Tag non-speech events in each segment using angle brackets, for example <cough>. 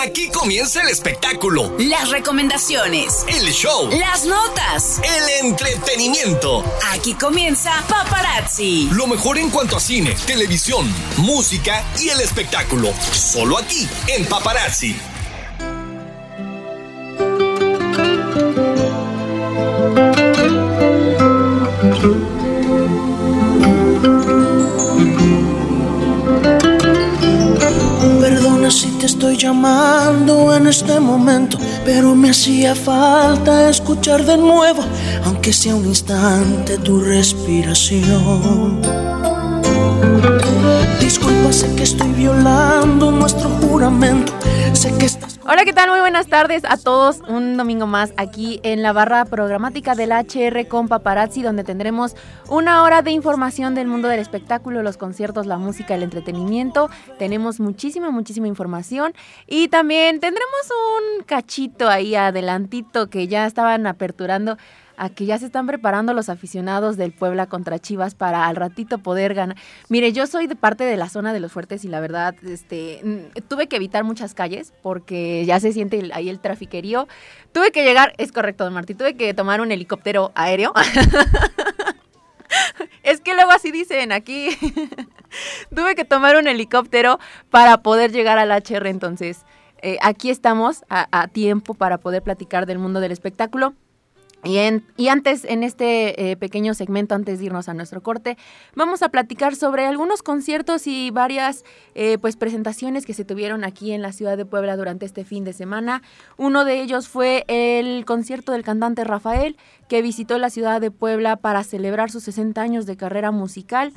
Aquí comienza el espectáculo, Las recomendaciones. el show, Las notas. el entretenimiento. Aquí comienza Paparazzi. Lo mejor en cuanto a cine, televisión, música y el espectáculo. Solo aquí, en Paparazzi. Estoy llamando en este momento, pero me hacía falta escuchar de nuevo, aunque sea un instante, tu respiración. Disculpa, sé que estoy violando nuestro juramento, sé que estás... Hola, ¿qué tal? Muy buenas tardes a todos. Un domingo más aquí en la barra programática del HR con Paparazzi, donde tendremos una hora de información del mundo del espectáculo, los conciertos, la música, el entretenimiento. Tenemos muchísima, muchísima información. Y también tendremos un cachito ahí adelantito que ya estaban aperturando a que ya se están preparando los aficionados del Puebla contra Chivas para al ratito poder ganar. Mire, yo soy de parte de la zona de los fuertes y la verdad, este, mm, tuve que evitar muchas calles porque ya se siente el- ahí el trafiquerío. Tuve que llegar, es correcto, don Martí, tuve que tomar un helicóptero aéreo. <laughs> es que luego así dicen aquí. <laughs> tuve que tomar un helicóptero para poder llegar al HR, entonces eh, aquí estamos a, a tiempo para poder platicar del mundo del espectáculo. Y, en- y antes, en este eh, pequeño segmento, antes de irnos a nuestro corte, vamos a platicar sobre algunos conciertos y varias eh, pues, presentaciones que se tuvieron aquí en la ciudad de Puebla durante este fin de semana. Uno de ellos fue el concierto del cantante Rafael, que visitó la ciudad de Puebla para celebrar sus 60 años de carrera musical.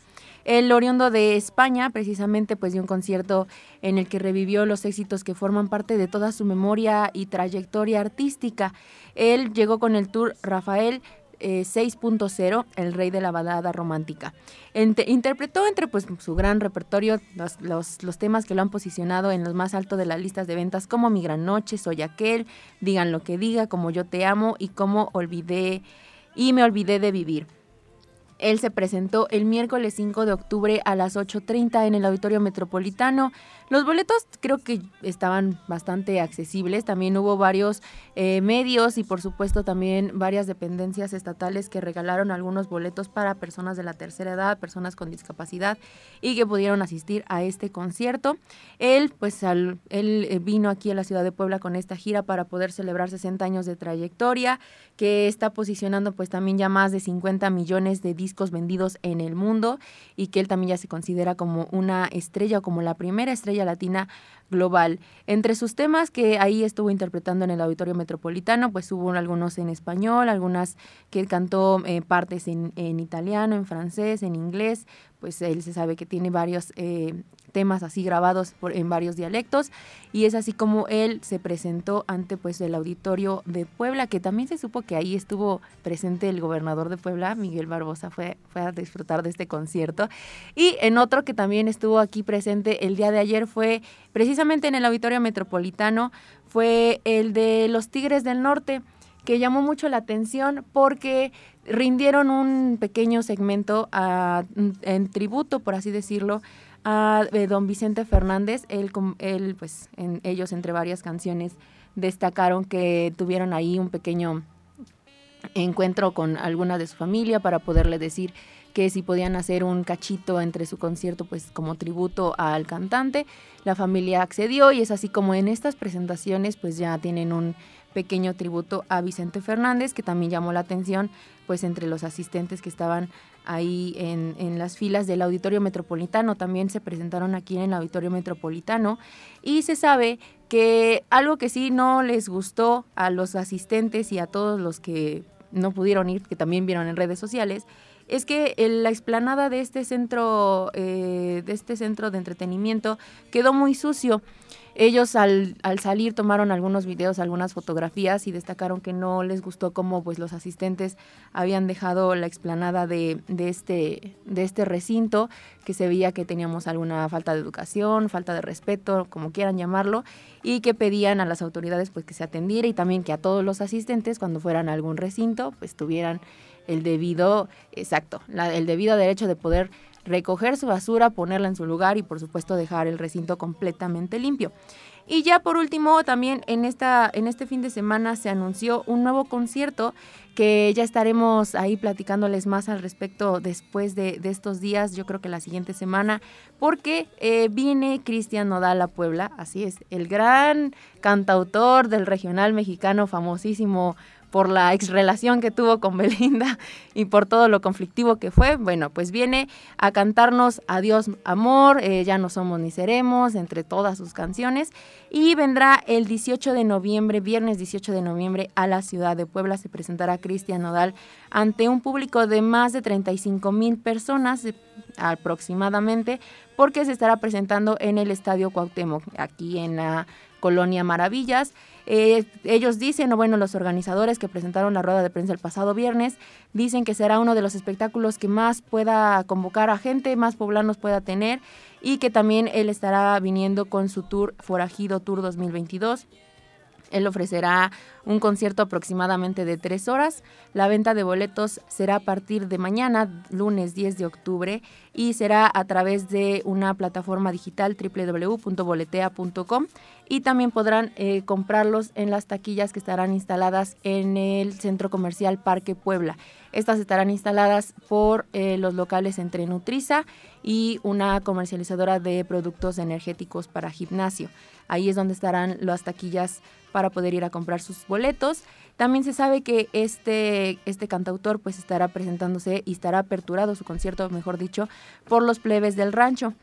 El oriundo de España, precisamente, pues dio un concierto en el que revivió los éxitos que forman parte de toda su memoria y trayectoria artística. Él llegó con el tour Rafael eh, 6.0, el rey de la balada romántica. Interpretó entre pues, su gran repertorio los, los- los temas que lo han posicionado en los más altos de las listas de ventas, como Mi Gran Noche, Soy Aquel, Digan lo que diga, Como Yo Te Amo y Como Olvidé y Me Olvidé de Vivir. Él se presentó el miércoles 5 de octubre a las 8.30 en el Auditorio Metropolitano. Los boletos creo que estaban bastante accesibles. También hubo varios eh, medios y por supuesto también varias dependencias estatales que regalaron algunos boletos para personas de la tercera edad, personas con discapacidad y que pudieron asistir a este concierto. Él pues él eh, vino aquí a la ciudad de Puebla con esta gira para poder celebrar 60 años de trayectoria que está posicionando pues también ya más de 50 millones de discos vendidos en el mundo y que él también ya se considera como una estrella o como la primera estrella latina global. Entre sus temas que ahí estuvo interpretando en el Auditorio Metropolitano, pues hubo algunos en español, algunas que cantó eh, partes en, italiano, en francés, en inglés, pues él se sabe que tiene varios eh, temas así grabados por- en varios dialectos y es así como él se presentó ante pues el auditorio de Puebla que también se supo que ahí estuvo presente el gobernador de Puebla Miguel Barbosa fue, fue a disfrutar de este concierto. Y en otro que también estuvo aquí presente el día de ayer fue precisamente en el auditorio metropolitano fue el de los Tigres del Norte que llamó mucho la atención porque rindieron un pequeño segmento a- en tributo, por así decirlo, a eh, don Vicente Fernández. Él, él, pues, en, ellos entre varias canciones destacaron que tuvieron ahí un pequeño encuentro con alguna de su familia para poderle decir que si podían hacer un cachito entre su concierto pues como tributo al cantante. La familia accedió y es así como en estas presentaciones pues ya tienen un pequeño tributo a Vicente Fernández que también llamó la atención pues entre los asistentes que estaban ahí en, en las filas del Auditorio Metropolitano. También se presentaron aquí en el Auditorio Metropolitano y se sabe que algo que sí no les gustó a los asistentes y a todos los que no pudieron ir, que también vieron en redes sociales, es que la explanada de este centro, eh, de este centro de entretenimiento quedó muy sucio. Ellos al, al salir tomaron algunos videos, algunas fotografías y destacaron que no les gustó cómo pues los asistentes habían dejado la explanada de, de este, de este recinto, que se veía que teníamos alguna falta de educación, falta de respeto, como quieran llamarlo, y que pedían a las autoridades pues que se atendiera y también que a todos los asistentes cuando fueran a algún recinto pues tuvieran el debido, exacto, la- el debido derecho de poder recoger su basura, ponerla en su lugar y por supuesto dejar el recinto completamente limpio. Y ya por último, también en, esta, en este fin de semana se anunció un nuevo concierto que ya estaremos ahí platicándoles más al respecto después de, estos días, yo creo que la siguiente semana, porque eh, viene Cristian Nodal a Puebla, así es, el gran cantautor del regional mexicano famosísimo por la ex relación que tuvo con <laughs> Belinda y por todo lo conflictivo que fue, bueno, pues viene a cantarnos Adiós Amor, eh, Ya no somos ni seremos, entre todas sus canciones, y vendrá el 18 de noviembre, viernes 18 de noviembre, a la ciudad de Puebla. Se presentará Cristian Nodal ante un público de más de 35 mil personas eh, aproximadamente, porque se estará presentando en el Estadio Cuauhtémoc, aquí en la colonia Maravillas. Eh, ellos dicen, o bueno, los organizadores que presentaron la rueda de prensa el pasado viernes, dicen que será uno de los espectáculos que más pueda convocar a gente, más poblanos pueda tener y que también él estará viniendo con su tour Forajido Tour 2022. Él ofrecerá un concierto aproximadamente de tres horas. La venta de boletos será a partir de mañana, lunes 10 de octubre, y será a través de una plataforma digital www.boletea.com y también podrán eh, comprarlos en las taquillas que estarán instaladas en el centro comercial Parque Puebla. Estas estarán instaladas por eh, los locales entre Nutriza y una comercializadora de productos energéticos para gimnasio. Ahí es donde estarán las taquillas para poder ir a comprar sus boletos. También se sabe que este, este cantautor pues estará presentándose y estará aperturado su concierto, mejor dicho, por los plebes del rancho.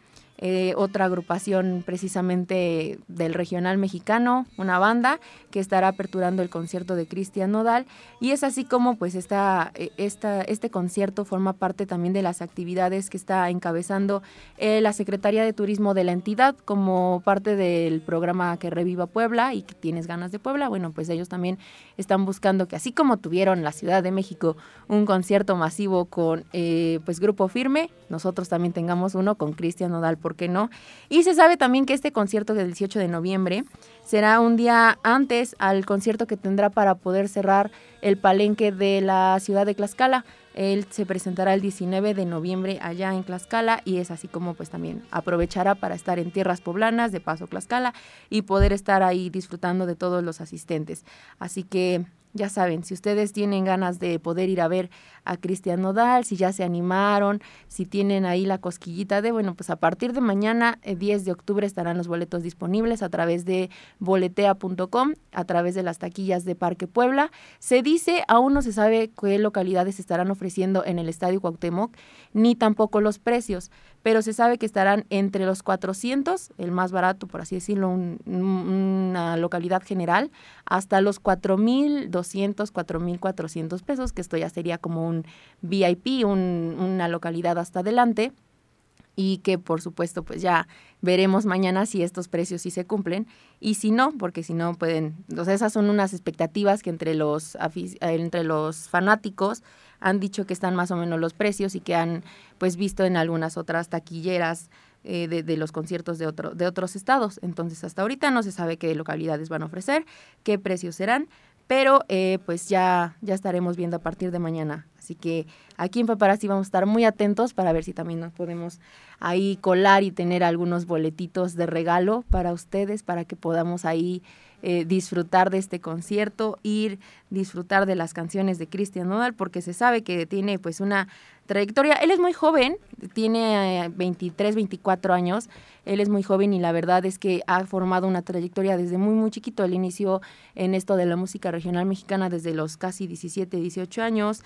Eh, otra agrupación precisamente del regional mexicano, una banda que estará aperturando el concierto de Cristian Nodal. Y es así como pues esta, eh, este concierto forma parte también de las actividades que está encabezando eh, la Secretaría de Turismo de la entidad como parte del programa que reviva Puebla y que tienes ganas de Puebla, bueno pues ellos también están buscando que así como tuvieron la Ciudad de México un concierto masivo con pues Grupo Firme, nosotros también tengamos uno con Cristian Nodal ¿por qué no? Y se sabe también que este concierto del 18 de noviembre será un día antes al concierto que tendrá para poder cerrar el palenque de la ciudad de Tlaxcala. Él se presentará el 19 de noviembre allá en Tlaxcala y es así como pues también aprovechará para estar en tierras poblanas, de paso Tlaxcala, y poder estar ahí disfrutando de todos los asistentes. Así que ya saben, si ustedes tienen ganas de poder ir a ver a Cristian Nodal, si ya se animaron, si tienen ahí la cosquillita de, bueno, pues a partir de mañana, 10 eh, de octubre, estarán los boletos disponibles a través de boletea.com, a través de las taquillas de Parque Puebla. Se dice, aún no se sabe qué localidades estarán ofreciendo en el Estadio Cuauhtémoc, ni tampoco los precios, pero se sabe que estarán entre los 400, el más barato, por así decirlo, una localidad general, hasta los 4.200, 4.400 pesos, que esto ya sería como un VIP, una localidad hasta adelante. Y que por supuesto pues ya veremos mañana si estos precios sí se cumplen. Y si no, porque si no pueden, entonces esas son unas expectativas que entre los entre los fanáticos han dicho que están más o menos los precios y que han pues visto en algunas otras taquilleras eh, de, de, los conciertos de, otro, de otros estados. Entonces hasta ahorita no se sabe qué localidades van a ofrecer, qué precios serán, pero eh, pues ya, ya estaremos viendo a partir de mañana. Así que aquí en Paparazzi vamos a estar muy atentos para ver si también nos podemos ahí colar y tener algunos boletitos de regalo para ustedes, para que podamos ahí eh, disfrutar de este concierto, ir disfrutar de las canciones de Cristian Nodal, porque se sabe que tiene pues una trayectoria. Él es muy joven, tiene 23, eh, 24 años, él es muy joven y la verdad es que ha formado una trayectoria desde muy, muy chiquito. Él inició en esto de la música regional mexicana desde los casi 17, 18 años.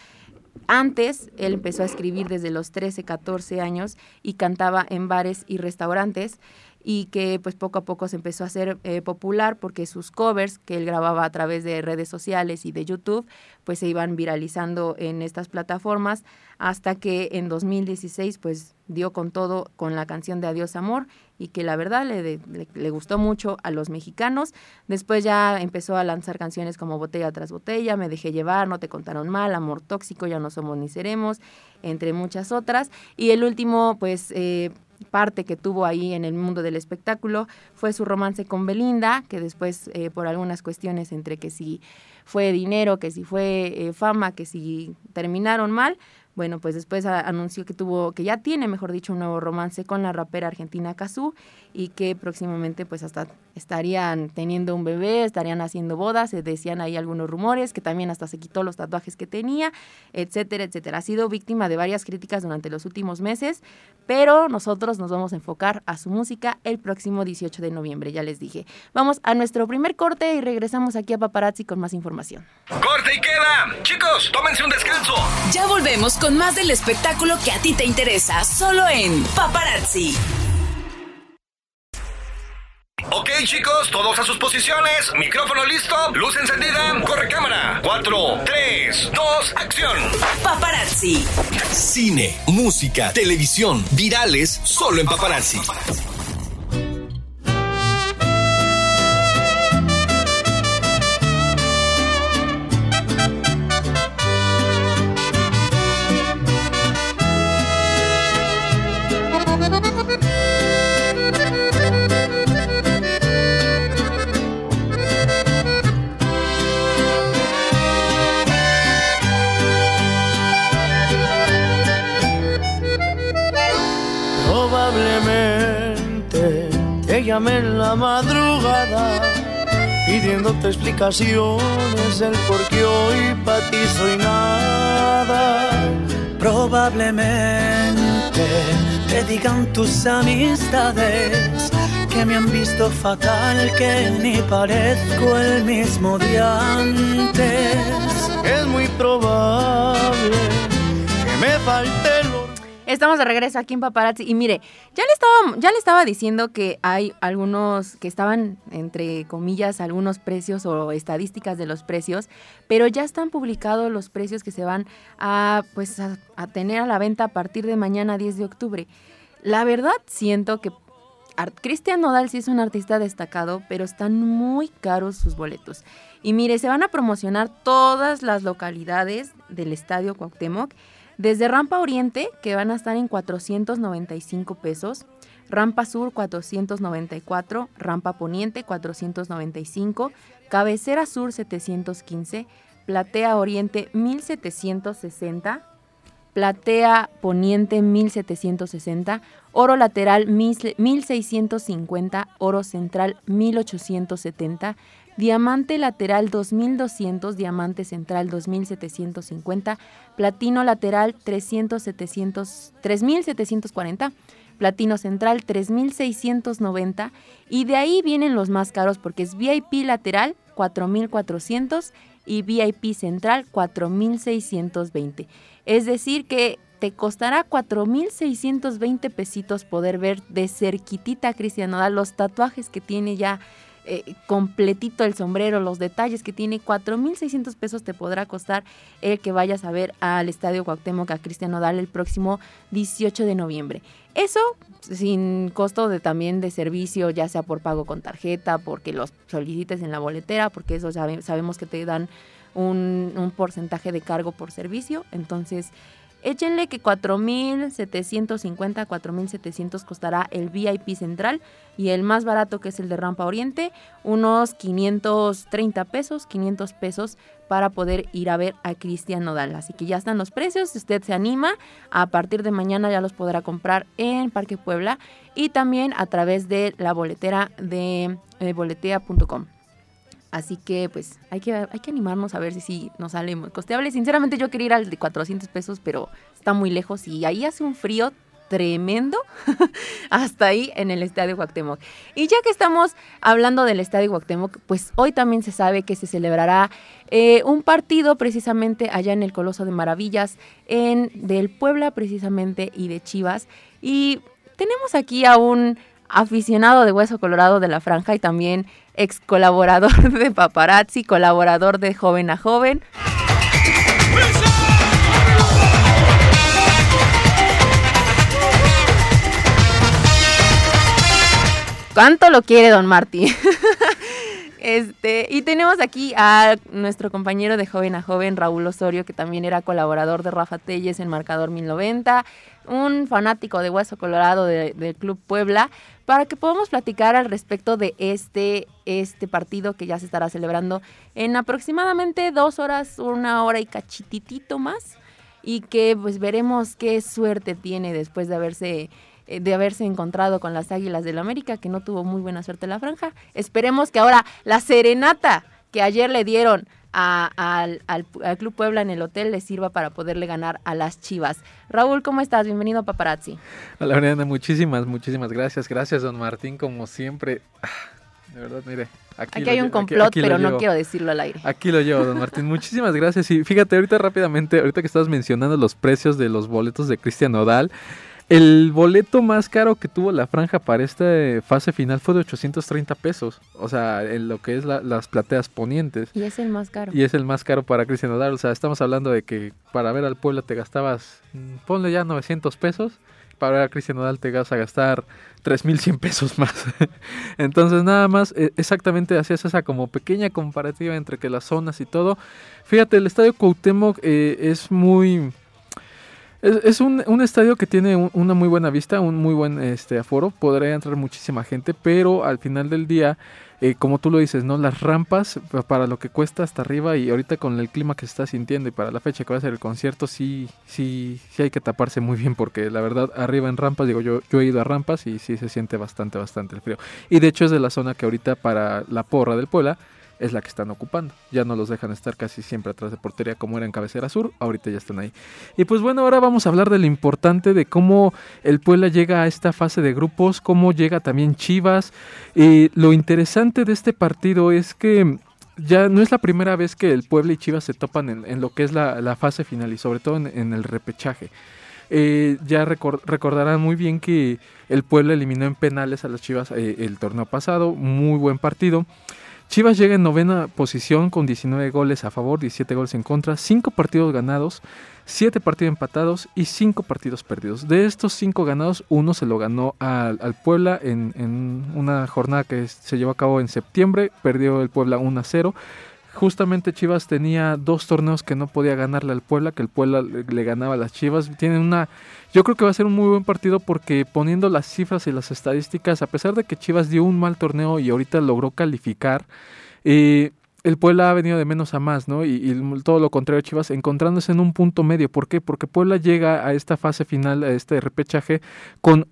Antes, él empezó a escribir desde los 13, 14 años y cantaba en bares y restaurantes y que pues poco a poco se empezó a hacer eh, popular porque sus covers que él grababa a través de redes sociales y de YouTube pues se iban viralizando en estas plataformas hasta que en 2016 pues dio con todo con la canción de Adiós Amor y que la verdad le, le, gustó mucho a los mexicanos. Después ya empezó a lanzar canciones como Botella tras Botella, Me dejé llevar, No te contaron mal, Amor tóxico, Ya no somos ni seremos, entre muchas otras. Y el último pues eh, parte que tuvo ahí en el mundo del espectáculo fue su romance con Belinda, que después eh, por algunas cuestiones entre que si fue dinero, que si fue eh, fama, que si terminaron mal, bueno, pues después anunció que tuvo, que ya tiene, mejor dicho, un nuevo romance con la rapera argentina Kazú y que próximamente pues hasta estarían teniendo un bebé, estarían haciendo bodas, se decían ahí algunos rumores, que también hasta se quitó los tatuajes que tenía, etcétera, etcétera. Ha sido víctima de varias críticas durante los últimos meses, pero nosotros nos vamos a enfocar a su música el próximo 18 de noviembre, ya les dije. Vamos a nuestro primer corte y regresamos aquí a Paparazzi con más información. ¡Corte y queda! Chicos, tómense un descanso. Ya volvemos con más del espectáculo que a ti te interesa, solo en Paparazzi. Ok chicos, todos a sus posiciones, micrófono listo, luz encendida, corre cámara. 4, 3, 2, acción. Paparazzi. Cine, música, televisión, virales, solo en paparazzi. La madrugada pidiéndote explicaciones del por qué hoy para ti soy nada. Probablemente te digan tus amistades que me han visto fatal, que ni parezco el mismo de antes. Es muy probable que me falte Estamos de regreso aquí en Paparazzi y mire, ya le estaba ya le estaba diciendo que hay algunos que estaban entre comillas algunos precios o estadísticas de los precios, pero ya están publicados los precios que se van a pues a, tener a la venta a partir de mañana 10 de octubre. La verdad siento que Cristian Nodal sí es un artista destacado, pero están muy caros sus boletos. Y mire, se van a promocionar todas las localidades del Estadio Cuauhtémoc desde Rampa Oriente, que van a estar en 495 pesos, Rampa Sur 494, Rampa Poniente 495, Cabecera Sur 715, Platea Oriente 1760, Platea Poniente 1760, Oro Lateral 1650, Oro Central 1870, diamante lateral 2200, diamante central 2750, platino lateral 300, 3740, platino central 3690 y de ahí vienen los más caros porque es VIP lateral 4400 y VIP central 4620. Es decir que te costará 4.620 pesitos poder ver de cerquitita a Cristian los tatuajes que tiene ya eh, completito el sombrero, los detalles que tiene, 4.600 pesos te podrá costar el que vayas a ver al Estadio Cuauhtémoc a Cristiano Dal el próximo 18 de noviembre. Eso sin costo de también de servicio, ya sea por pago con tarjeta, porque los solicites en la boletera, porque eso sabemos que te dan un porcentaje de cargo por servicio. Entonces, Échenle que 4.750, 4.700 costará el VIP central y el más barato que es el de Rampa Oriente, unos 530 pesos, 500 pesos para poder ir a ver a Cristian Nodal. Así que ya están los precios, si usted se anima, a partir de mañana ya los podrá comprar en Parque Puebla y también a través de la boletera de, de boletea.com. Así que pues hay que, hay que animarnos a ver si, si nos sale costeable. Sinceramente yo quería ir al de 400 pesos, pero está muy lejos y ahí hace un frío tremendo <laughs> hasta ahí en el Estadio Cuauhtémoc. Y ya que estamos hablando del Estadio Cuauhtémoc, pues hoy también se sabe que se celebrará eh, un partido precisamente allá en el Coloso de Maravillas, en del Puebla precisamente y de Chivas. Y tenemos aquí a un aficionado de Hueso Colorado de la Franja y también ex colaborador <laughs> de Paparazzi, colaborador de Joven a Joven. ¿Cuánto lo quiere don Martí? <laughs> Este, y tenemos aquí a nuestro compañero de joven a joven, Raúl Osorio, que también era colaborador de Rafa Telles en Marcador 1090, un fanático de Hueso Colorado del Club Puebla, para que podamos platicar al respecto de este, este partido que ya se estará celebrando en aproximadamente dos horas, una hora y cachititito más. y que pues veremos qué suerte tiene después de haberse de haberse encontrado con las Águilas del América, que no tuvo muy buena suerte en la franja. Esperemos que ahora la serenata que ayer le dieron al, Club Puebla en el hotel le sirva para poderle ganar a las Chivas. Raúl, ¿cómo estás? Bienvenido a Paparazzi. Hola, Mariana, muchísimas, muchísimas gracias. Gracias, don Martín, como siempre. Ah, de verdad, mire. Aquí, hay un complot, pero no quiero decirlo al aire. Aquí lo llevo, don Martín. Muchísimas gracias. Y fíjate, ahorita rápidamente, ahorita que estabas mencionando los precios de los boletos de Cristian Odal, el boleto más caro que tuvo la franja para esta fase final fue de 830 pesos. O sea, en lo que es las plateas ponientes. Y es el más caro. Y es el más caro para Cristian Odal. O sea, estamos hablando de que para ver al pueblo te gastabas, mm, ponle ya 900 pesos. Para ver a Cristian Odal te vas a gastar 3.100 pesos más. <laughs> Entonces, nada más, e, exactamente hacías esa como pequeña comparativa entre que las zonas y todo. Fíjate, el estadio Cuauhtémoc eh, es muy es, un, un, estadio que tiene una muy buena vista, un muy buen este, aforo. Podría entrar muchísima gente, pero al final del día, eh, como tú lo dices, ¿no? Las rampas para lo que cuesta hasta arriba y ahorita con el clima que se está sintiendo y para la fecha que va a ser el concierto, sí, sí, sí hay que taparse muy bien porque la verdad arriba en rampas, digo yo, yo he ido a rampas y sí se siente bastante, bastante el frío. Y de hecho es de la zona que ahorita para la porra del Puebla es la que están ocupando. Ya no los dejan estar casi siempre atrás de portería como era en cabecera sur, ahorita ya están ahí. Y pues bueno, ahora vamos a hablar de lo importante de cómo el Puebla llega a esta fase de grupos, cómo llega también Chivas. Y lo interesante de este partido es que ya no es la primera vez que el Puebla y Chivas se topan en, lo que es la, fase final y sobre todo en, el repechaje. Eh, ya recordarán muy bien que el Puebla eliminó en penales a las Chivas eh, el torneo pasado, muy buen partido. Chivas llega en novena posición con 19 goles a favor, 17 goles en contra, 5 partidos ganados, 7 partidos empatados y 5 partidos perdidos. De estos 5 ganados, uno se lo ganó al, Puebla en, una jornada que se llevó a cabo en septiembre, perdió el Puebla 1 a 0 justamente Chivas tenía dos torneos que no podía ganarle al Puebla, que el Puebla le, ganaba a las Chivas. Tienen una, yo creo que va a ser un muy buen partido porque poniendo las cifras y las estadísticas, a pesar de que Chivas dio un mal torneo y ahorita logró calificar, eh, el Puebla ha venido de menos a más, ¿no? Y, y, todo lo contrario, Chivas encontrándose en un punto medio. ¿Por qué? Porque Puebla llega a esta fase final, a este repechaje, con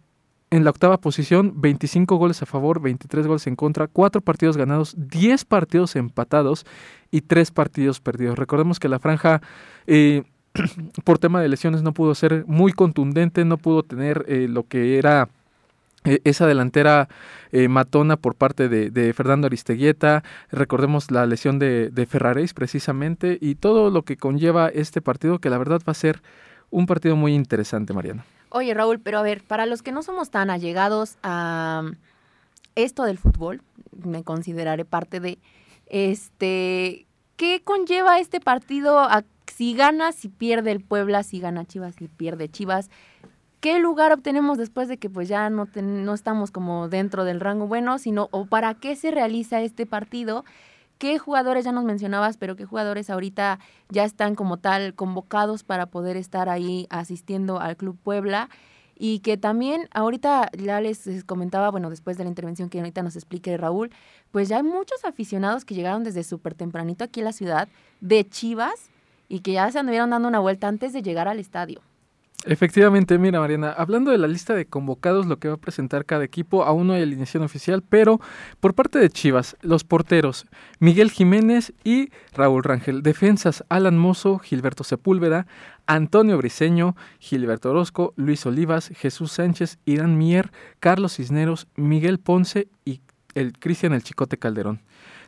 en la octava posición, 25 goles a favor, 23 goles en contra, 4 partidos ganados, 10 partidos empatados y 3 partidos perdidos. Recordemos que la franja, eh, <clears throat> por tema de lesiones, no pudo ser muy contundente, no pudo tener eh, lo que era eh, esa delantera matona por parte de, Fernando Aristeguieta, recordemos la lesión de, de precisamente y todo lo que conlleva este partido que la verdad va a ser un partido muy interesante, Mariana. Oye, Raúl, pero a ver, para los que no somos tan allegados a esto del fútbol, me consideraré parte de, este, ¿qué conlleva este partido? A, si gana, si pierde el Puebla, si gana Chivas, si pierde Chivas. ¿Qué lugar obtenemos después de que pues ya no, no estamos como dentro del rango bueno, sino o para qué se realiza este partido? ¿Qué jugadores ya nos mencionabas, pero qué jugadores ahorita ya están como tal convocados para poder estar ahí asistiendo al Club Puebla? Y que también ahorita ya les comentaba, bueno, después de la intervención que ahorita nos explique Raúl, pues ya hay muchos aficionados que llegaron desde súper tempranito aquí a la ciudad de Chivas y que ya se anduvieron dando una vuelta antes de llegar al estadio. Efectivamente, mira Mariana, hablando de la lista de convocados, lo que va a presentar cada equipo, aún no hay alineación oficial, pero por parte de Chivas, los porteros Miguel Jiménez y Raúl Rangel, defensas Alan Mozo, Gilberto Sepúlveda, Antonio Briseño, Gilberto Orozco, Luis Olivas, Jesús Sánchez, Irán Mier, Carlos Cisneros, Miguel Ponce y el Cristian El Chicote Calderón.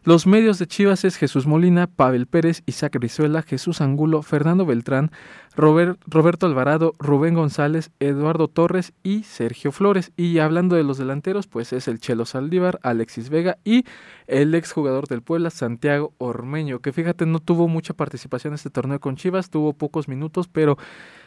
Los medios de Chivas es Jesús Molina, Pavel Pérez, Isaac Brizuela, Jesús Angulo, Fernando Beltrán, Roberto Alvarado, Rubén González, Eduardo Torres y Sergio Flores. Y hablando de los delanteros, pues es el Chelo Saldívar, Alexis Vega y el exjugador del Puebla, Santiago Ormeño, que fíjate no tuvo mucha participación en este torneo con Chivas, tuvo pocos minutos, pero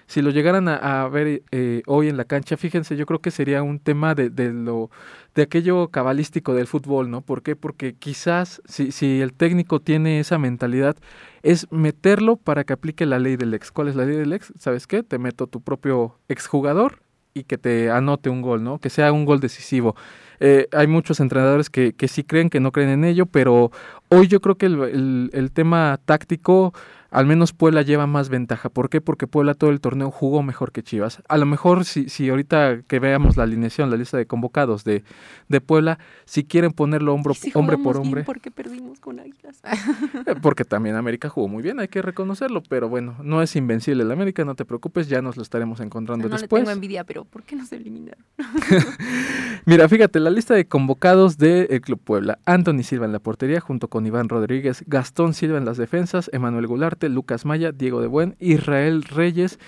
si lo llegaran a, ver eh, hoy en la cancha, fíjense, yo creo que sería un tema de, de, lo de aquello cabalístico del fútbol, ¿no? ¿Por qué? Porque quizás si, si el técnico tiene esa mentalidad, es meterlo para que aplique la ley del ex. ¿Cuál es la ley del ex? ¿Sabes qué? Te meto tu propio exjugador y que te anote un gol, ¿no? Que sea un gol decisivo. Eh, hay muchos entrenadores que, que sí creen, que no creen en ello, pero hoy yo creo que el, el, el tema táctico al menos Puebla lleva más ventaja. ¿Por qué? Porque Puebla todo el torneo jugó mejor que Chivas. A lo mejor si, si ahorita que veamos la alineación, la lista de convocados de, de Puebla, si quieren ponerlo hombro, Sí hombre por jugamos bien hombre, porque perdimos con Águilas. <laughs> eh, porque también América jugó muy bien, hay que reconocerlo, pero bueno, no es invencible el América, no te preocupes, ya nos lo estaremos encontrando No le después. tengo envidia, pero ¿por qué nos eliminaron? <laughs> Mira, fíjate, la lista de convocados del Club Puebla. Anthony Silva en la portería junto con Iván Rodríguez, Gastón Silva en las defensas, Emanuel Lucas Maya, Diego de Buen, Israel Reyes,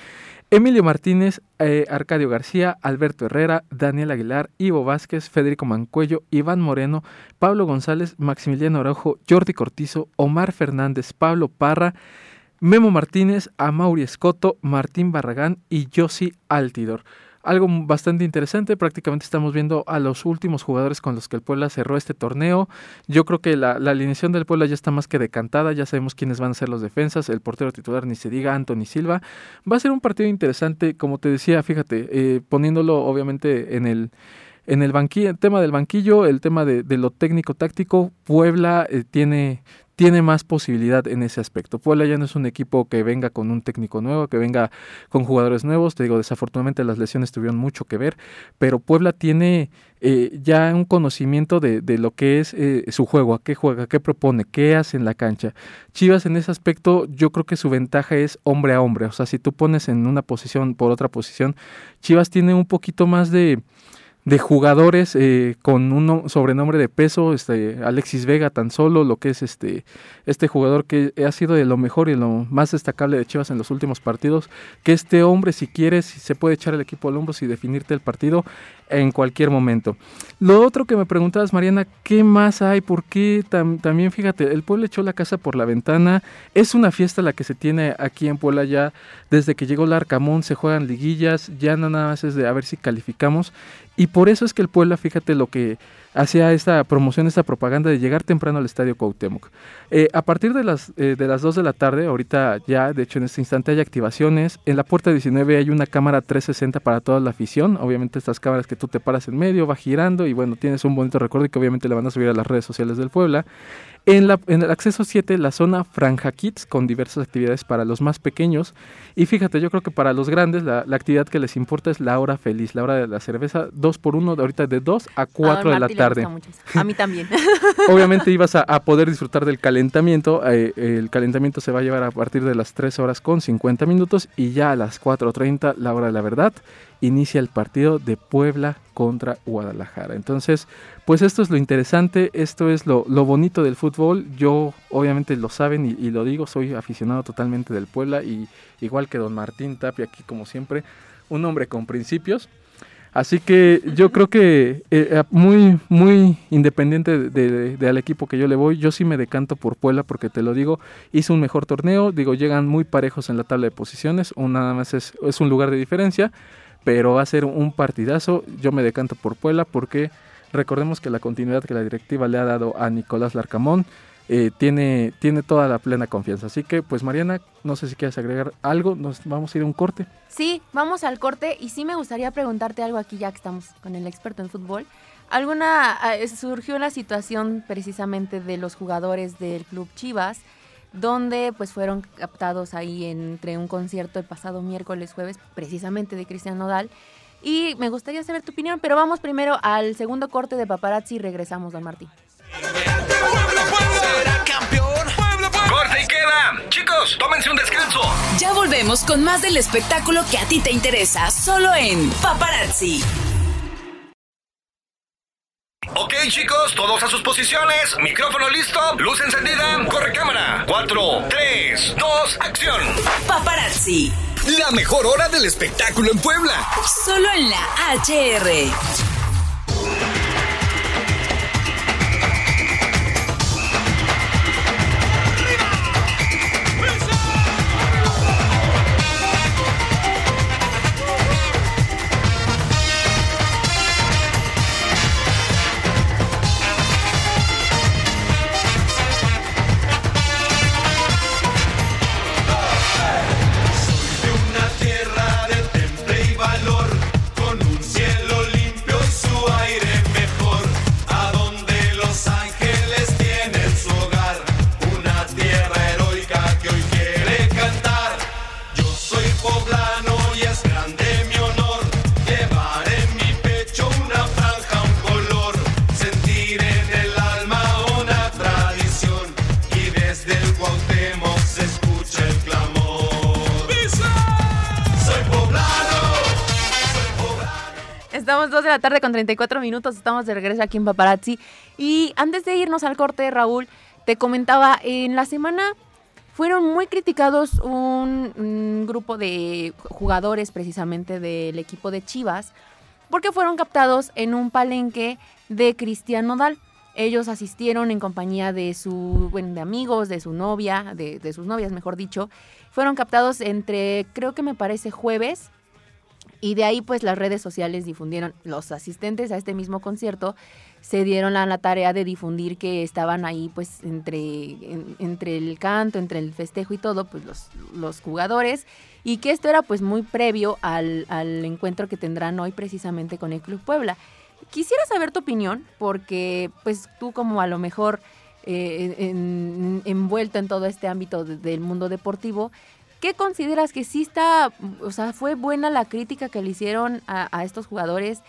Emilio Martínez, eh, Arcadio García, Alberto Herrera, Daniel Aguilar, Ivo Vázquez, Federico Mancuello, Iván Moreno, Pablo González, Maximiliano Araujo, Jordi Cortizo, Omar Fernández, Pablo Parra, Memo Martínez, Amauri Escoto, Martín Barragán y Yossi Altidor. Algo bastante interesante, prácticamente estamos viendo a los últimos jugadores con los que el Puebla cerró este torneo. Yo creo que la, la alineación del Puebla ya está más que decantada, ya sabemos quiénes van a ser los defensas, el portero titular ni se diga, Anthony Silva. Va a ser un partido interesante, como te decía, fíjate, eh, poniéndolo obviamente en el, en el banquillo, el tema del banquillo, el tema de, lo técnico-táctico, Puebla eh, tiene, tiene más posibilidad en ese aspecto. Puebla ya no es un equipo que venga con un técnico nuevo, que venga con jugadores nuevos. Te digo, desafortunadamente las lesiones tuvieron mucho que ver, pero Puebla tiene eh, ya un conocimiento de, lo que es eh, su juego, a qué juega, qué propone, qué hace en la cancha. Chivas en ese aspecto, yo creo que su ventaja es hombre a hombre. O sea, si tú pones en una posición por otra posición, Chivas tiene un poquito más de de jugadores eh, con un no- sobrenombre de peso, este Alexis Vega tan solo, lo que es este este jugador que ha sido de lo mejor y lo más destacable de Chivas en los últimos partidos, que este hombre si quieres se puede echar el equipo al hombro y definirte el partido en cualquier momento. Lo otro que me preguntabas, Mariana, ¿qué más hay? ¿Por qué? Tam- también fíjate, el pueblo echó la casa por la ventana. Es una fiesta la que se tiene aquí en Puebla ya desde que llegó el Arcamón, se juegan liguillas, ya no nada más es de a ver si calificamos. Y por eso es que el Puebla, fíjate lo que hacía esta promoción, esta propaganda de llegar temprano al Estadio Cuauhtémoc. Eh, a partir de las, eh, de las 2 de la tarde, ahorita ya, de hecho en este instante hay activaciones. En la puerta 19 hay una cámara 360 para toda la afición. Obviamente estas cámaras que tú te paras en medio, va girando y bueno, tienes un bonito recuerdo y que obviamente le van a subir a las redes sociales del Puebla. En, la, en el acceso 7, la zona Franja Kids, con diversas actividades para los más pequeños. Y fíjate, yo creo que para los grandes, la, la actividad que les importa es la hora feliz, la hora de la cerveza, 2 por 1 de ahorita de 2 a 4 A de la tarde. A mí también. <laughs> Obviamente ibas a, a poder disfrutar del calentamiento. eh, el calentamiento se va a llevar a partir de las 3 horas con 50 minutos y ya a las 4.30, la hora de la verdad, inicia el partido de Puebla contra Guadalajara. Entonces, pues esto es lo interesante, esto es lo, lo bonito del fútbol. Yo obviamente lo saben y, y lo digo, soy aficionado totalmente del Puebla y igual que don Martín Tapia aquí como siempre, un hombre con principios. Así que yo creo que eh, muy, muy independiente de, de- del equipo que yo le voy, yo sí me decanto por Puebla porque te lo digo, hizo un mejor torneo, digo, llegan muy parejos en la tabla de posiciones, o nada más es, es un lugar de diferencia, pero va a ser un partidazo, yo me decanto por Puebla porque recordemos que la continuidad que la directiva le ha dado a Nicolás Larcamón eh, tiene, tiene toda la plena confianza. Así que, pues Mariana, no sé si quieres agregar algo, nos vamos a ir a un corte. Sí, vamos al corte y sí me gustaría preguntarte algo aquí ya que estamos con el experto en fútbol. ¿Alguna eh, surgió la situación precisamente de los jugadores del club Chivas donde pues fueron captados ahí entre un concierto el pasado miércoles jueves precisamente de Cristian Nodal y me gustaría saber tu opinión, pero vamos primero al segundo corte de paparazzi y regresamos, don Martín. Corte y queda. Chicos, tómense un descanso. Ya volvemos con más del espectáculo que a ti te interesa, solo en Paparazzi. Ok, chicos, todos a sus posiciones. Micrófono listo, luz encendida, corre cámara. 4, 3, 2, acción. Paparazzi, La mejor hora del espectáculo en Puebla. solo en la HR. Tarde con 34 minutos, estamos de regreso aquí en Paparazzi. Y antes de irnos al corte, Raúl, te comentaba, en la semana fueron muy criticados un, grupo de jugadores precisamente del equipo de Chivas, porque fueron captados en un palenque de Cristian Nodal. Ellos asistieron en compañía de su, bueno, de amigos, de su novia, de sus novias, mejor dicho. Fueron captados entre, creo que me parece jueves, y de ahí pues las redes sociales difundieron, los asistentes a este mismo concierto se dieron la, la tarea de difundir que estaban ahí pues entre, en- entre el canto, entre el festejo y todo, pues los, los jugadores y que esto era pues muy previo al, al encuentro que tendrán hoy precisamente con el Club Puebla. Quisiera saber tu opinión porque pues tú como a lo mejor eh, en- envuelto en todo este ámbito de- del mundo deportivo, ¿Qué consideras que sí está, o sea, fue buena la crítica que le hicieron a, estos jugadores?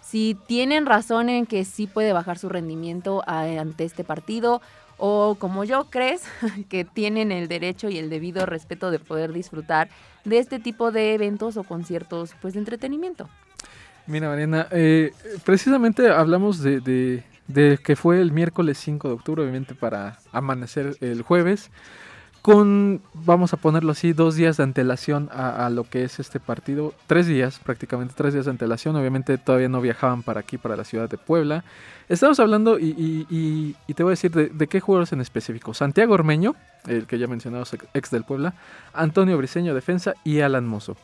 Si tienen razón en que sí puede bajar su rendimiento ante este partido, o como yo crees <laughs> que tienen el derecho y el debido respeto de poder disfrutar de este tipo de eventos o conciertos, pues de entretenimiento. Mira, Mariana, eh, precisamente hablamos de, de- de que fue el miércoles 5 de octubre, obviamente para amanecer el jueves, con, vamos a ponerlo así, dos días de antelación a, lo que es este partido, tres días, prácticamente tres días de antelación, obviamente todavía no viajaban para aquí, para la ciudad de Puebla. Estamos hablando, y, te voy a decir de, de qué jugadores en específico. Santiago Ormeño, el que ya mencionamos, ex del Puebla, Antonio Briseño, defensa, y Alan Mozo.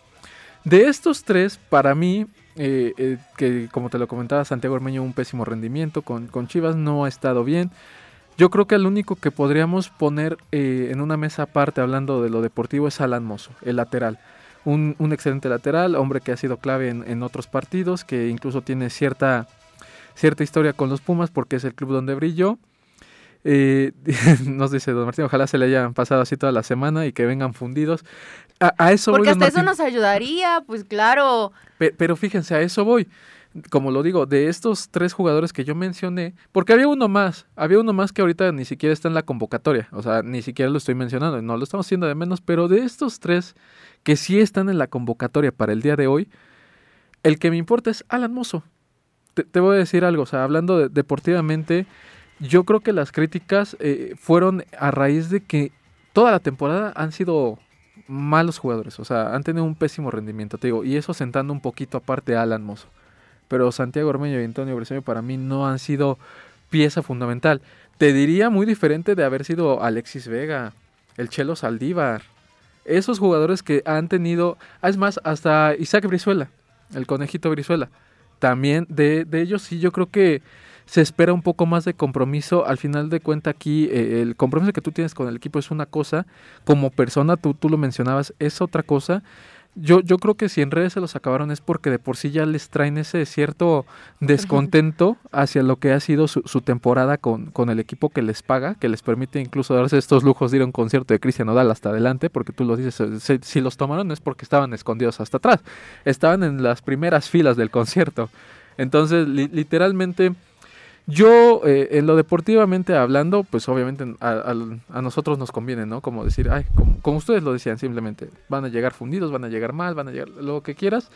De estos tres, para mí, eh, eh, que como te lo comentaba, Santiago Ormeño un pésimo rendimiento con, con Chivas, no ha estado bien. Yo creo que el único que podríamos poner eh, en una mesa aparte hablando de lo deportivo es Alan Mozo, el lateral. Un, un excelente lateral, hombre que ha sido clave en, en otros partidos, que incluso tiene cierta, cierta historia con los Pumas porque es el club donde brilló. Eh, <laughs> nos dice Don Martín, ojalá se le hayan pasado así toda la semana y que vengan fundidos. A, a eso voy, Porque don hasta eso nos ayudaría, pues claro. Pe- Pero fíjense, a eso voy. Como lo digo, de estos tres jugadores que yo mencioné, porque había uno más, había uno más que ahorita ni siquiera está en la convocatoria, o sea, ni siquiera lo estoy mencionando, no lo estamos haciendo de menos, pero de estos tres que sí están en la convocatoria para el día de hoy, el que me importa es Alan Mozo. Te, voy a decir algo, o sea, hablando de- deportivamente, yo creo que las críticas eh, fueron a raíz de que toda la temporada han sido malos jugadores, o sea, han tenido un pésimo rendimiento, te digo, y eso sentando un poquito aparte a Alan Mozo. Pero Santiago Ormeño y Antonio Briseño para mí no han sido pieza fundamental. Te diría muy diferente de haber sido Alexis Vega, el Chelo Saldívar, esos jugadores que han tenido, es más, hasta Isaac Brizuela, el conejito Brizuela. También de, de ellos sí yo creo que se espera un poco más de compromiso. Al final de cuenta aquí eh, el compromiso que tú tienes con el equipo es una cosa, como persona tú, tú lo mencionabas, es otra cosa. Yo, yo creo que si en redes se los acabaron es porque de por sí ya les traen ese cierto <laughs> descontento hacia lo que ha sido su, su temporada con, con el equipo que les paga, que les permite incluso darse estos lujos de ir a un concierto de Cristian Nodal hasta adelante, porque tú lo dices, se- si los tomaron es porque estaban escondidos hasta atrás, estaban en las primeras filas del concierto. Entonces, li- literalmente, yo, eh, en lo deportivamente hablando, pues obviamente a, al- nosotros nos conviene, ¿no? Como decir, ay, como, ustedes lo decían, simplemente van a llegar fundidos, van a llegar mal, van a llegar lo que quieras.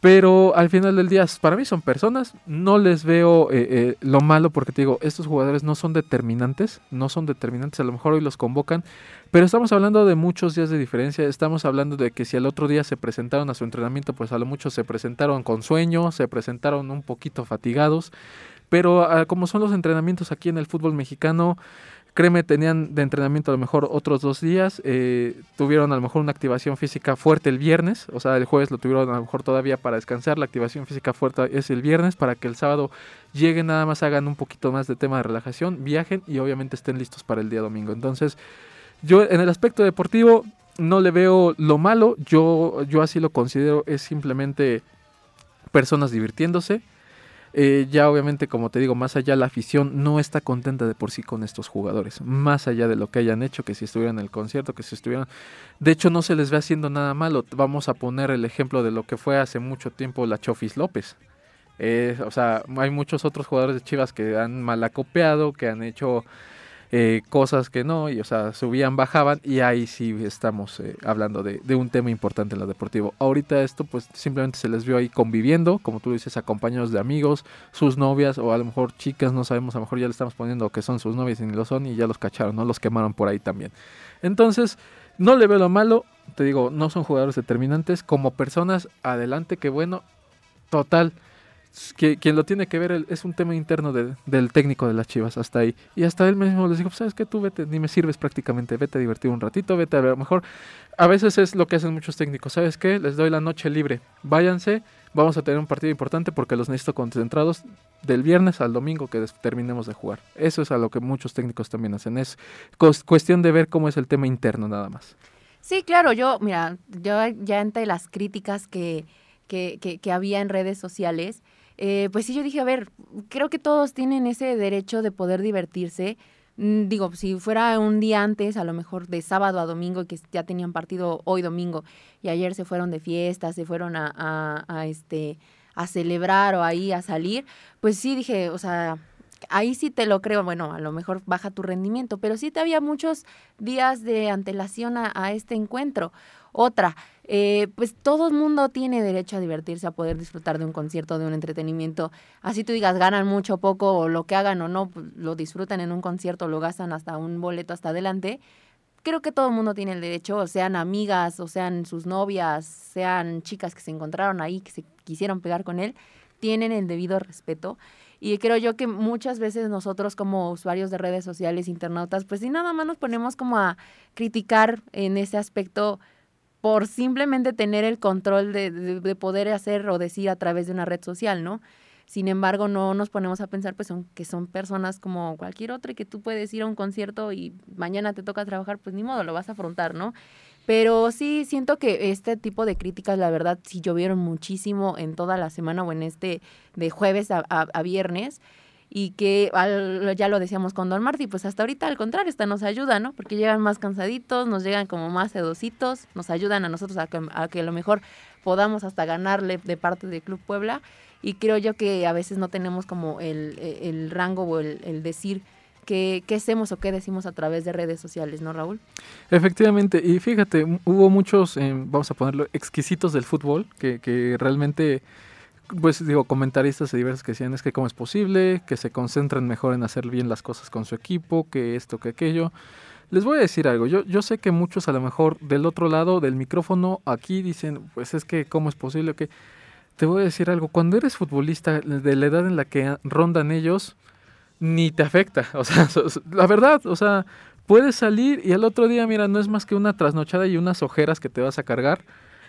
Pero al final del día, para mí son personas, no les veo eh, eh, lo malo porque te digo, estos jugadores no son determinantes, no son determinantes, a lo mejor hoy los convocan, pero estamos hablando de muchos días de diferencia, estamos hablando de que si el otro día se presentaron a su entrenamiento, pues a lo mucho se presentaron con sueño, se presentaron un poquito fatigados, pero ah, como son los entrenamientos aquí en el fútbol mexicano, créeme, tenían de entrenamiento a lo mejor otros dos días, eh, tuvieron a lo mejor una activación física fuerte el viernes, o sea, el jueves lo tuvieron a lo mejor todavía para descansar, la activación física fuerte es el viernes, para que el sábado lleguen nada más, hagan un poquito más de tema de relajación, viajen y obviamente estén listos para el día domingo. Entonces, yo en el aspecto deportivo no le veo lo malo, yo, yo así lo considero, es simplemente personas divirtiéndose. Eh, ya obviamente, como te digo, más allá la afición no está contenta de por sí con estos jugadores, más allá de lo que hayan hecho, que si estuvieran en el concierto, que si estuvieran... De hecho, no se les ve haciendo nada malo. Vamos a poner el ejemplo de lo que fue hace mucho tiempo la Chofis López. Eh, o sea, hay muchos otros jugadores de Chivas que han malacopeado, que han hecho eh, cosas que no, y o sea, subían, bajaban, y ahí sí estamos eh, hablando de, un tema importante en lo deportivo. Ahorita esto pues simplemente se les vio ahí conviviendo, como tú dices, acompañados de amigos, sus novias, o a lo mejor chicas, no sabemos, a lo mejor ya le estamos poniendo que son sus novias y ni lo son, y ya los cacharon, ¿no? Los quemaron por ahí también. Entonces, no le veo lo malo, te digo, no son jugadores determinantes, como personas, adelante, que bueno, total que, quien lo tiene que ver es un tema interno del técnico de las Chivas hasta ahí. Y hasta él mismo les dijo, pues, sabes que tú vete, ni me sirves prácticamente, vete a divertir un ratito, vete a ver, a lo mejor a veces es lo que hacen muchos técnicos, ¿sabes qué? Les doy la noche libre, váyanse, vamos a tener un partido importante porque los necesito concentrados del viernes al domingo que terminemos de jugar. Eso es a lo que muchos técnicos también hacen, es cuestión de ver cómo es el tema interno nada más. Sí, claro, yo, mira, yo ya entre las críticas que, que, que había en redes sociales, eh, pues sí, yo dije, a ver, creo que todos tienen ese derecho de poder divertirse. Mm, digo, si fuera un día antes, a lo mejor de sábado a domingo, que ya tenían partido hoy domingo, y ayer se fueron de fiesta, se fueron a, este a celebrar o ahí a salir, pues sí dije, o sea, ahí sí te lo creo, bueno, a lo mejor baja tu rendimiento, pero sí te había muchos días de antelación a este encuentro. Otra, eh, pues todo el mundo tiene derecho a divertirse, a poder disfrutar de un concierto, de un entretenimiento. Así tú digas, ganan mucho, poco, o lo que hagan o no, pues, lo disfrutan en un concierto, lo gastan hasta un boleto hasta adelante. Creo que todo el mundo tiene el derecho, o sean amigas, o sean sus novias, sean chicas que se encontraron ahí, que se quisieron pegar con él, tienen el debido respeto. Y creo yo que muchas veces nosotros como usuarios de redes sociales, internautas, pues sí nada más nos ponemos como a criticar en ese aspecto por simplemente tener el control de, de, poder hacer o decir a través de una red social, ¿no? Sin embargo, no nos ponemos a pensar pues son, que son personas como cualquier otra y que tú puedes ir a un concierto y mañana te toca trabajar, pues ni modo, lo vas a afrontar, ¿no? Pero sí siento que este tipo de críticas, la verdad, sí llovieron muchísimo en toda la semana o en este de jueves a, a, a viernes y que ya lo decíamos con Don Marty, pues hasta ahorita al contrario, esta nos ayuda, ¿no? Porque llegan más cansaditos, nos llegan como más sedositos, nos ayudan a nosotros a que, a que lo mejor podamos hasta ganarle de parte del Club Puebla y creo yo que a veces no tenemos como el, el rango o el, el decir qué, qué, hacemos o qué decimos a través de redes sociales, ¿no, Raúl? Efectivamente, y fíjate, hubo muchos, eh, vamos a ponerlo, exquisitos del fútbol que, que realmente pues digo, comentaristas diversos que decían es que cómo es posible, que se concentran mejor en hacer bien las cosas con su equipo, que esto, que aquello. Les voy a decir algo, yo, yo sé que muchos a lo mejor del otro lado del micrófono aquí dicen, pues es que cómo es posible que... Te voy a decir algo, cuando eres futbolista de la edad en la que rondan ellos, ni te afecta, <laughs> o sea, la verdad, o sea, puedes salir y al otro día, mira, no es más que una trasnochada y unas ojeras que te vas a cargar.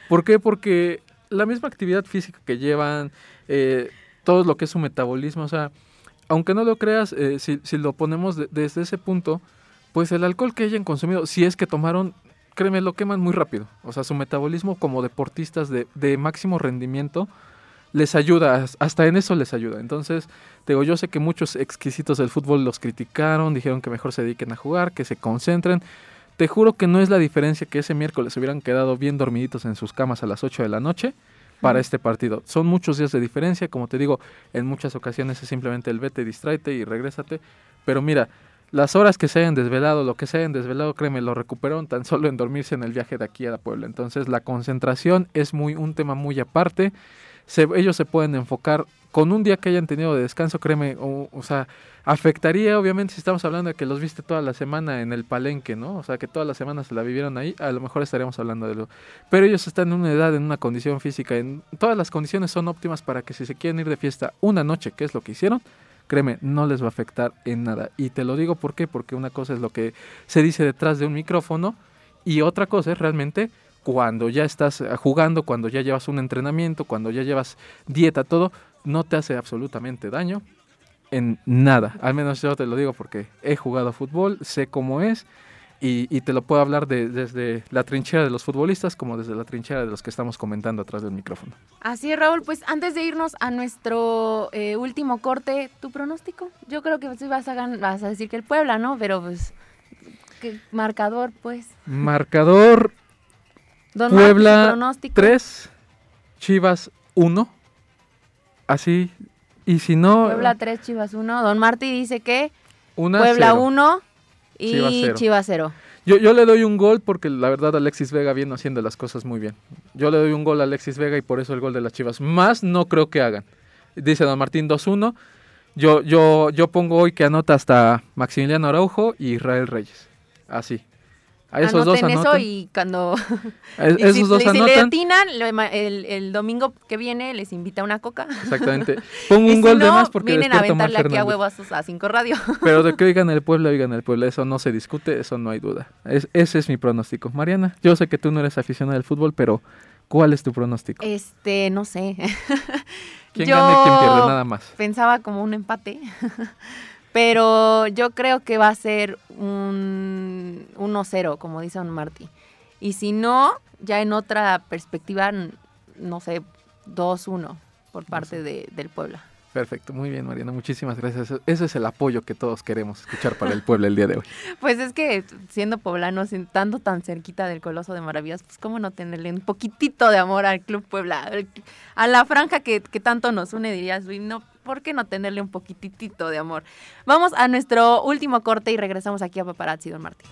¿Por qué? Porque la misma actividad física que llevan, eh, todo lo que es su metabolismo, o sea, aunque no lo creas, eh, si, si, lo ponemos de, desde ese punto, pues el alcohol que hayan consumido, si es que tomaron, créeme, lo queman muy rápido. O sea, su metabolismo como deportistas de, de máximo rendimiento les ayuda, hasta en eso les ayuda. Entonces, digo, yo sé que muchos exquisitos del fútbol los criticaron, dijeron que mejor se dediquen a jugar, que se concentren. Te juro que no es la diferencia que ese miércoles hubieran quedado bien dormiditos en sus camas a las 8 de la noche para este partido. Son muchos días de diferencia, como te digo, en muchas ocasiones es simplemente el vete, distráete y regrésate. Pero mira, las horas que se hayan desvelado, lo que se hayan desvelado, créeme, lo recuperaron tan <laughs> solo en dormirse en el viaje de aquí a la Puebla. Entonces la concentración es muy un tema muy aparte. Se, ellos se pueden enfocar con un día que hayan tenido de descanso, créeme, o, sea, afectaría obviamente si estamos hablando de que los viste toda la semana en el palenque, ¿no? O sea, que toda la semana se la vivieron ahí, a lo mejor estaríamos hablando de lo. Pero ellos están en una edad, en una condición física, en todas las condiciones son óptimas para que si se quieren ir de fiesta una noche, que es lo que hicieron, créeme, no les va a afectar en nada. Y te lo digo por qué, porque una cosa es lo que se dice detrás de un micrófono y otra cosa es realmente cuando ya estás jugando, cuando ya llevas un entrenamiento, cuando ya llevas dieta, todo, no te hace absolutamente daño en nada. Al menos yo te lo digo porque he jugado fútbol, sé cómo es y, y te lo puedo hablar de, desde la trinchera de los futbolistas como desde la trinchera de los que estamos comentando atrás del micrófono. Así es, Raúl. Pues antes de irnos a nuestro eh, último corte, ¿tu pronóstico? Yo creo que sí vas a, vas a decir que el Puebla, ¿no? Pero pues, ¿qué marcador, pues? Marcador Don Puebla 3, Chivas 1. Así. Y si no. Puebla 3, Chivas 1. Don Martí dice que. Una Puebla 1, Y Chivas cero. Chivas cero. Yo, yo le doy un gol porque la verdad Alexis Vega viene haciendo las cosas muy bien. Yo le doy un gol a Alexis Vega y por eso el gol de las Chivas. Más no creo que hagan. Dice Don Martín 2-1. Yo, yo, yo pongo hoy que anota hasta Maximiliano Araujo y Israel Reyes. Así. A esos dos Anoten eso anotan. y cuando <laughs> Es- <laughs> y esos si, dos y si le anotan. atinan, el, el domingo que viene les invita una coca. Exactamente. Pongo <laughs> un si gol de no, más porque vienen a a aventarle aquí a huevos a cinco radio. Pero de que oigan el pueblo, oigan el pueblo. Eso no se discute, eso no hay duda. Es- ese es mi pronóstico. Mariana, yo sé que tú no eres aficionada del fútbol, pero ¿cuál es tu pronóstico? Este, no sé. ¿Quién yo gana y quién pierde? Nada más. Pensaba como un empate. Pero yo creo que va a ser un 1-0, como dice Don Martí. Y si no, ya en otra perspectiva, no sé, 2-1 por parte de, del Puebla. Perfecto, muy bien, Mariana. Muchísimas gracias. Ese- es el apoyo que todos queremos escuchar para el pueblo el día de hoy. <laughs> Pues es que siendo poblanos, estando tan cerquita del Coloso de Maravillas, pues cómo no tenerle un poquitito de amor al Club Puebla, a la franja que, que tanto nos une, dirías, Luis, no, ¿por qué no tenerle un poquitito de amor? Vamos a nuestro último corte y regresamos aquí a Paparazzi, Don Martín.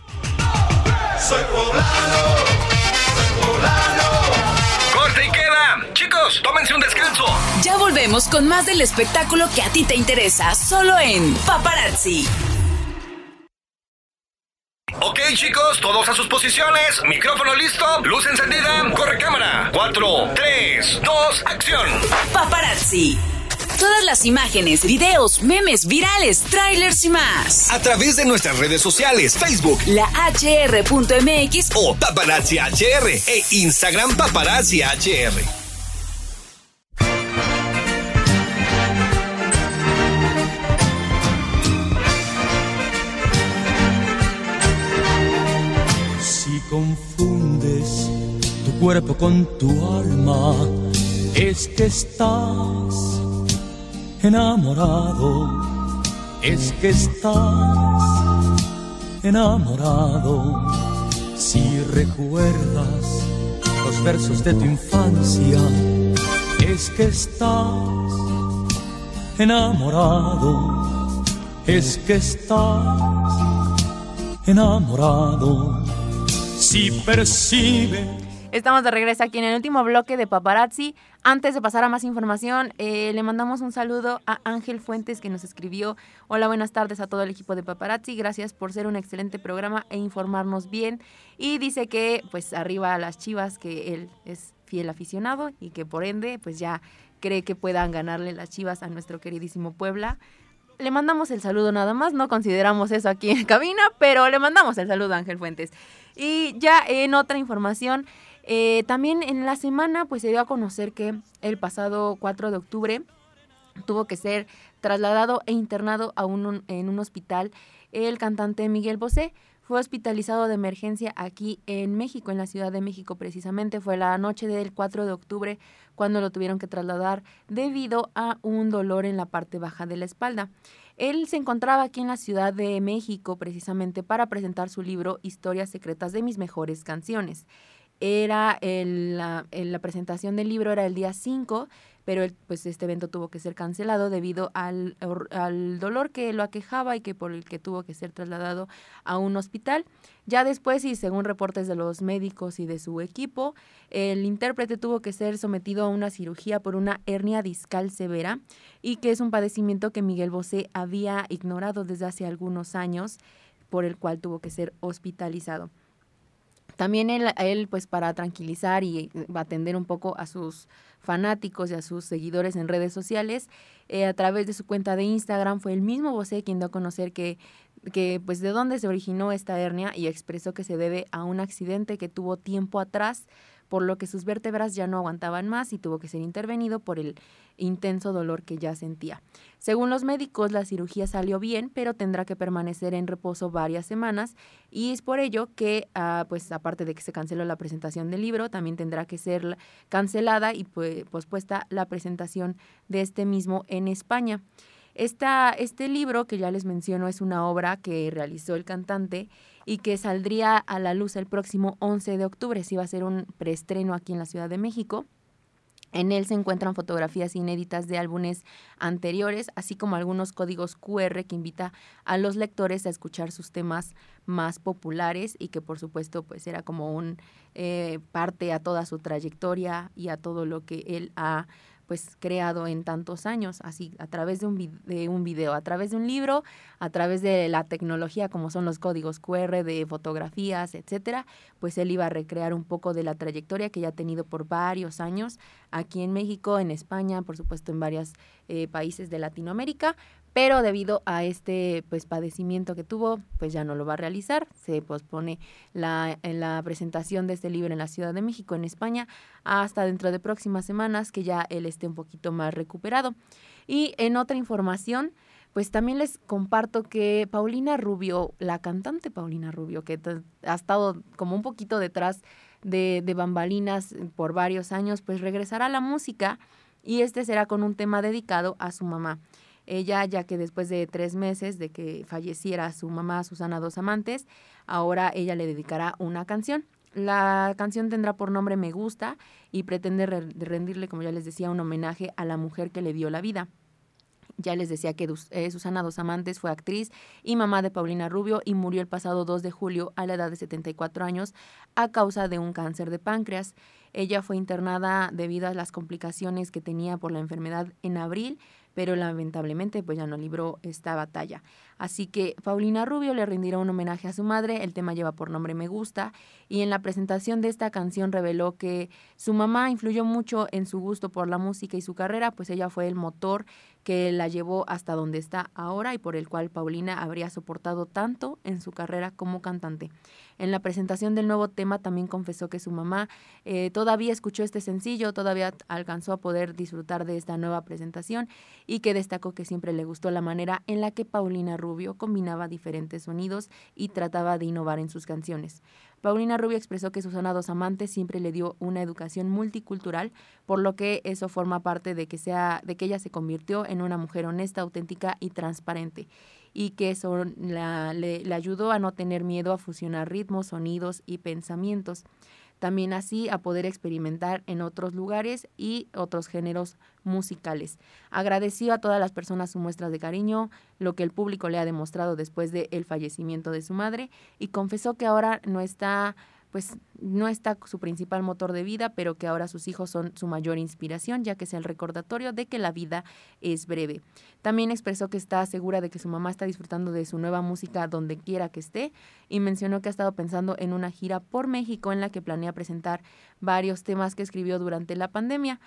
Corte Chicos, tómense un descanso. Ya volvemos con más del espectáculo que a ti te interesa, solo en Paparazzi. Ok, chicos, todos a sus posiciones. Micrófono listo, luz encendida, corre cámara. 4, 3, 2, acción. Paparazzi. Todas las imágenes, videos, memes virales, trailers y más. A través de nuestras redes sociales, Facebook La HR.mx o Paparazzi HR e Instagram Paparazzi HR. Confundes tu cuerpo con tu alma, es que estás enamorado, es que estás enamorado. Si recuerdas los versos de tu infancia, es que estás enamorado, es que estás enamorado. Si percibe Estamos de regreso aquí en el último bloque de Paparazzi. Antes de pasar a más información, eh, le mandamos un saludo a Ángel Fuentes que nos escribió. Hola, buenas tardes a todo el equipo de Paparazzi. Gracias por ser un excelente programa e informarnos bien. Y dice que, pues, arriba a las chivas, que él es fiel aficionado y que por ende, pues ya cree que puedan ganarle las chivas a nuestro queridísimo Puebla. Le mandamos el saludo nada más, no consideramos eso aquí en cabina, pero le mandamos el saludo a Ángel Fuentes. Y ya en otra información, eh, también en la semana pues se dio a conocer que el pasado 4 de octubre tuvo que ser trasladado e internado a un, en un hospital el cantante Miguel Bosé. Fue hospitalizado de emergencia aquí en México, en la Ciudad de México precisamente. Fue la noche del 4 de octubre cuando lo tuvieron que trasladar debido a un dolor en la parte baja de la espalda. Él se encontraba aquí en la Ciudad de México precisamente para presentar su libro Historias secretas de mis mejores canciones. Era la, la presentación del libro era el día 5, pero pues este evento tuvo que ser cancelado debido al, al dolor que lo aquejaba y que por el que tuvo que ser trasladado a un hospital. Ya después, y según reportes de los médicos y de su equipo, el intérprete tuvo que ser sometido a una cirugía por una hernia discal severa y que es un padecimiento que Miguel Bosé había ignorado desde hace algunos años, por el cual tuvo que ser hospitalizado. También él, él, pues para tranquilizar y eh, atender un poco a sus fanáticos y a sus seguidores en redes sociales, eh, a través de su cuenta de Instagram fue el mismo Bosé quien dio a conocer que, que pues de dónde se originó esta hernia y expresó que se debe a un accidente que tuvo tiempo atrás, por lo que sus vértebras ya no aguantaban más y tuvo que ser intervenido por el intenso dolor que ya sentía. Según los médicos, la cirugía salió bien, pero tendrá que permanecer en reposo varias semanas y es por ello que, ah, pues aparte de que se canceló la presentación del libro, también tendrá que ser la- cancelada y pues, pospuesta la presentación de este mismo en España. Esta, este libro que ya les menciono es una obra que realizó el cantante y que saldría a la luz el próximo 11 de octubre. Sí va a ser un preestreno aquí en la Ciudad de México. En él se encuentran fotografías inéditas de álbumes anteriores, así como algunos códigos QR que invita a los lectores a escuchar sus temas más populares y que por supuesto pues era como un eh, parte a toda su trayectoria y a todo lo que él ha pues creado en tantos años, así a través de un, de un video, a través de un libro, a través de la tecnología como son los códigos QR de fotografías, etcétera, pues él iba a recrear un poco de la trayectoria que ya ha tenido por varios años aquí en México, en España, por supuesto en varios eh, países de Latinoamérica, pero debido a este pues padecimiento que tuvo, pues ya no lo va a realizar. Se pospone la, la presentación de este libro en la Ciudad de México, en España, hasta dentro de próximas semanas que ya él esté un poquito más recuperado. Y en otra información, pues también les comparto que Paulina Rubio, la cantante Paulina Rubio, que ha estado como un poquito detrás de, de bambalinas por varios años, pues regresará a la música y este será con un tema dedicado a su mamá. Ella, ya que después de tres meses de que falleciera su mamá Susana Dos Amantes, ahora ella le dedicará una canción. La canción tendrá por nombre Me Gusta y pretende rendirle, como ya les decía, un homenaje a la mujer que le dio la vida. Ya les decía que eh, Susana Dos Amantes fue actriz y mamá de Paulina Rubio y murió el pasado 2 de julio a la edad de 74 años a causa de un cáncer de páncreas. Ella fue internada debido a las complicaciones que tenía por la enfermedad en abril, pero lamentablemente pues ya no libró esta batalla. Así que Paulina Rubio le rendirá un homenaje a su madre, el tema lleva por nombre Me Gusta, y en la presentación de esta canción reveló que su mamá influyó mucho en su gusto por la música y su carrera, pues ella fue el motor que la llevó hasta donde está ahora y por el cual Paulina habría soportado tanto en su carrera como cantante. En la presentación del nuevo tema también confesó que su mamá eh, todavía escuchó este sencillo, todavía alcanzó a poder disfrutar de esta nueva presentación y que destacó que siempre le gustó la manera en la que Paulina Rubio combinaba diferentes sonidos y trataba de innovar en sus canciones. Paulina Rubio expresó que Susana Dos Amantes siempre le dio una educación multicultural, por lo que eso forma parte de que, sea, de que ella se convirtió en una mujer honesta, auténtica y transparente, y que eso la, le, ayudó a no tener miedo a fusionar ritmos, sonidos y pensamientos también así a poder experimentar en otros lugares y otros géneros musicales. Agradeció a todas las personas su muestra de cariño, lo que el público le ha demostrado después del fallecimiento de su madre y confesó que ahora no está pues no está su principal motor de vida, pero que ahora sus hijos son su mayor inspiración, ya que es el recordatorio de que la vida es breve. También expresó que está segura de que su mamá está disfrutando de su nueva música donde quiera que esté y mencionó que ha estado pensando en una gira por México en la que planea presentar varios temas que escribió durante la pandemia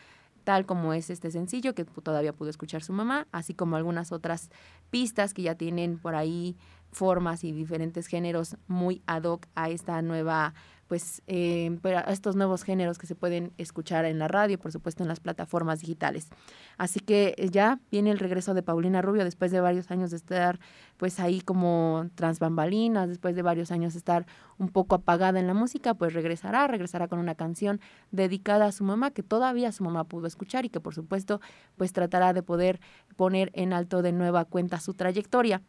tal como es este sencillo que todavía pudo escuchar su mamá, así como algunas otras pistas que ya tienen por ahí formas y diferentes géneros muy ad hoc a esta nueva pues eh, estos nuevos géneros que se pueden escuchar en la radio, por supuesto en las plataformas digitales. Así que eh, ya viene el regreso de Paulina Rubio después de varios años de estar pues ahí como transbambalinas, después de varios años de estar un poco apagada en la música, pues regresará, regresará con una canción dedicada a su mamá que todavía su mamá pudo escuchar y que por supuesto pues tratará de poder poner en alto de nueva cuenta su trayectoria.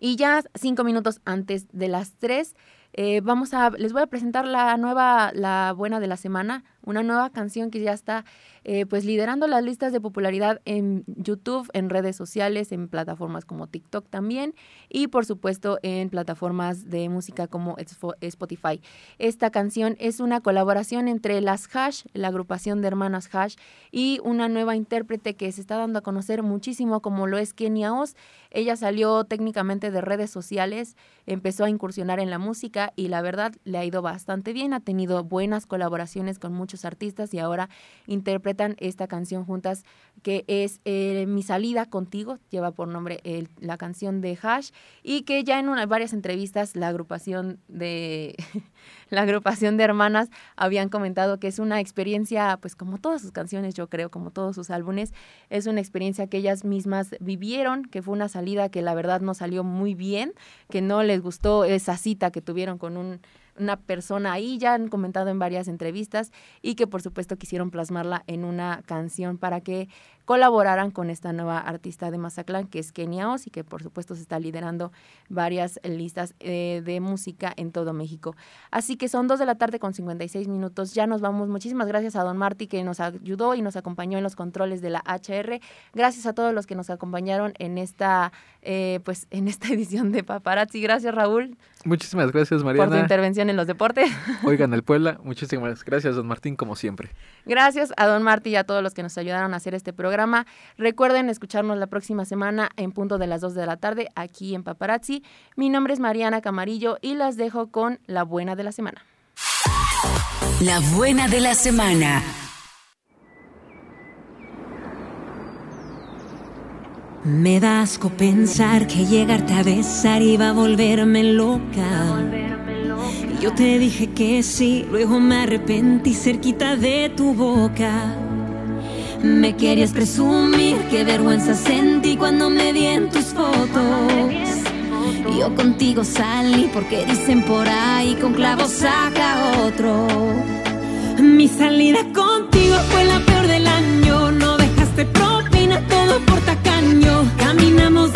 Y ya cinco minutos antes de las tres, eh, vamos a, les voy a presentar la nueva, la buena de la semana, una nueva canción que ya está eh, pues liderando las listas de popularidad en YouTube, en redes sociales, en plataformas como TikTok también y por supuesto en plataformas de música como Spotify. Esta canción es una colaboración entre las Hash, la agrupación de hermanas Hash y una nueva intérprete que se está dando a conocer muchísimo como lo es Kenia Oz. Ella salió técnicamente de redes sociales, empezó a incursionar en la música y la verdad le ha ido bastante bien, ha tenido buenas colaboraciones con muchos artistas y ahora interpretan esta canción juntas que es eh, Mi salida contigo, lleva por nombre la canción de Hash y que ya en varias entrevistas la agrupación de <laughs> la agrupación de hermanas habían comentado que es una experiencia, pues como todas sus canciones, yo creo, como todos sus álbumes, es una experiencia que ellas mismas vivieron, que fue una salida que la verdad no salió muy bien, que no les gustó esa cita que tuvieron con un una persona ahí, ya han comentado en varias entrevistas, y que por supuesto quisieron plasmarla en una canción para que colaboraran con esta nueva artista de Mazatlán, que es Kenia Oz, y que por supuesto se está liderando varias listas eh, de música en todo México. Así que son dos de la tarde con 56 minutos. Ya nos vamos. Muchísimas gracias a Don Marty que nos ayudó y nos acompañó en los controles de la HR. Gracias a todos los que nos acompañaron en esta, eh, pues, en esta <laughs> edición de Paparazzi. Gracias, Raúl. Muchísimas gracias, Mariana. Por tu intervención en los deportes. <laughs> Oigan el Puebla. Muchísimas gracias, don Martín, como siempre. Gracias a don Martín y a todos los que nos ayudaron a hacer este programa. Recuerden escucharnos la próxima semana en punto de las 2 de la tarde aquí en Paparazzi. Mi nombre es Mariana Camarillo y las dejo con la buena de la semana. La buena de la semana. Me da asco pensar que llegarte a besar iba a volverme loca. Yo te dije que sí, luego me arrepentí cerquita de tu boca. Me querías presumir, qué vergüenza sentí cuando me vi en tus fotos. Yo contigo salí porque dicen por ahí con clavos saca otro. Mi salida contigo fue la peor del año, no dejaste propina todo por tacaño. Caminamos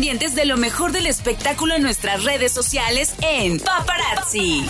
de lo mejor del espectáculo en nuestras redes sociales en Paparazzi.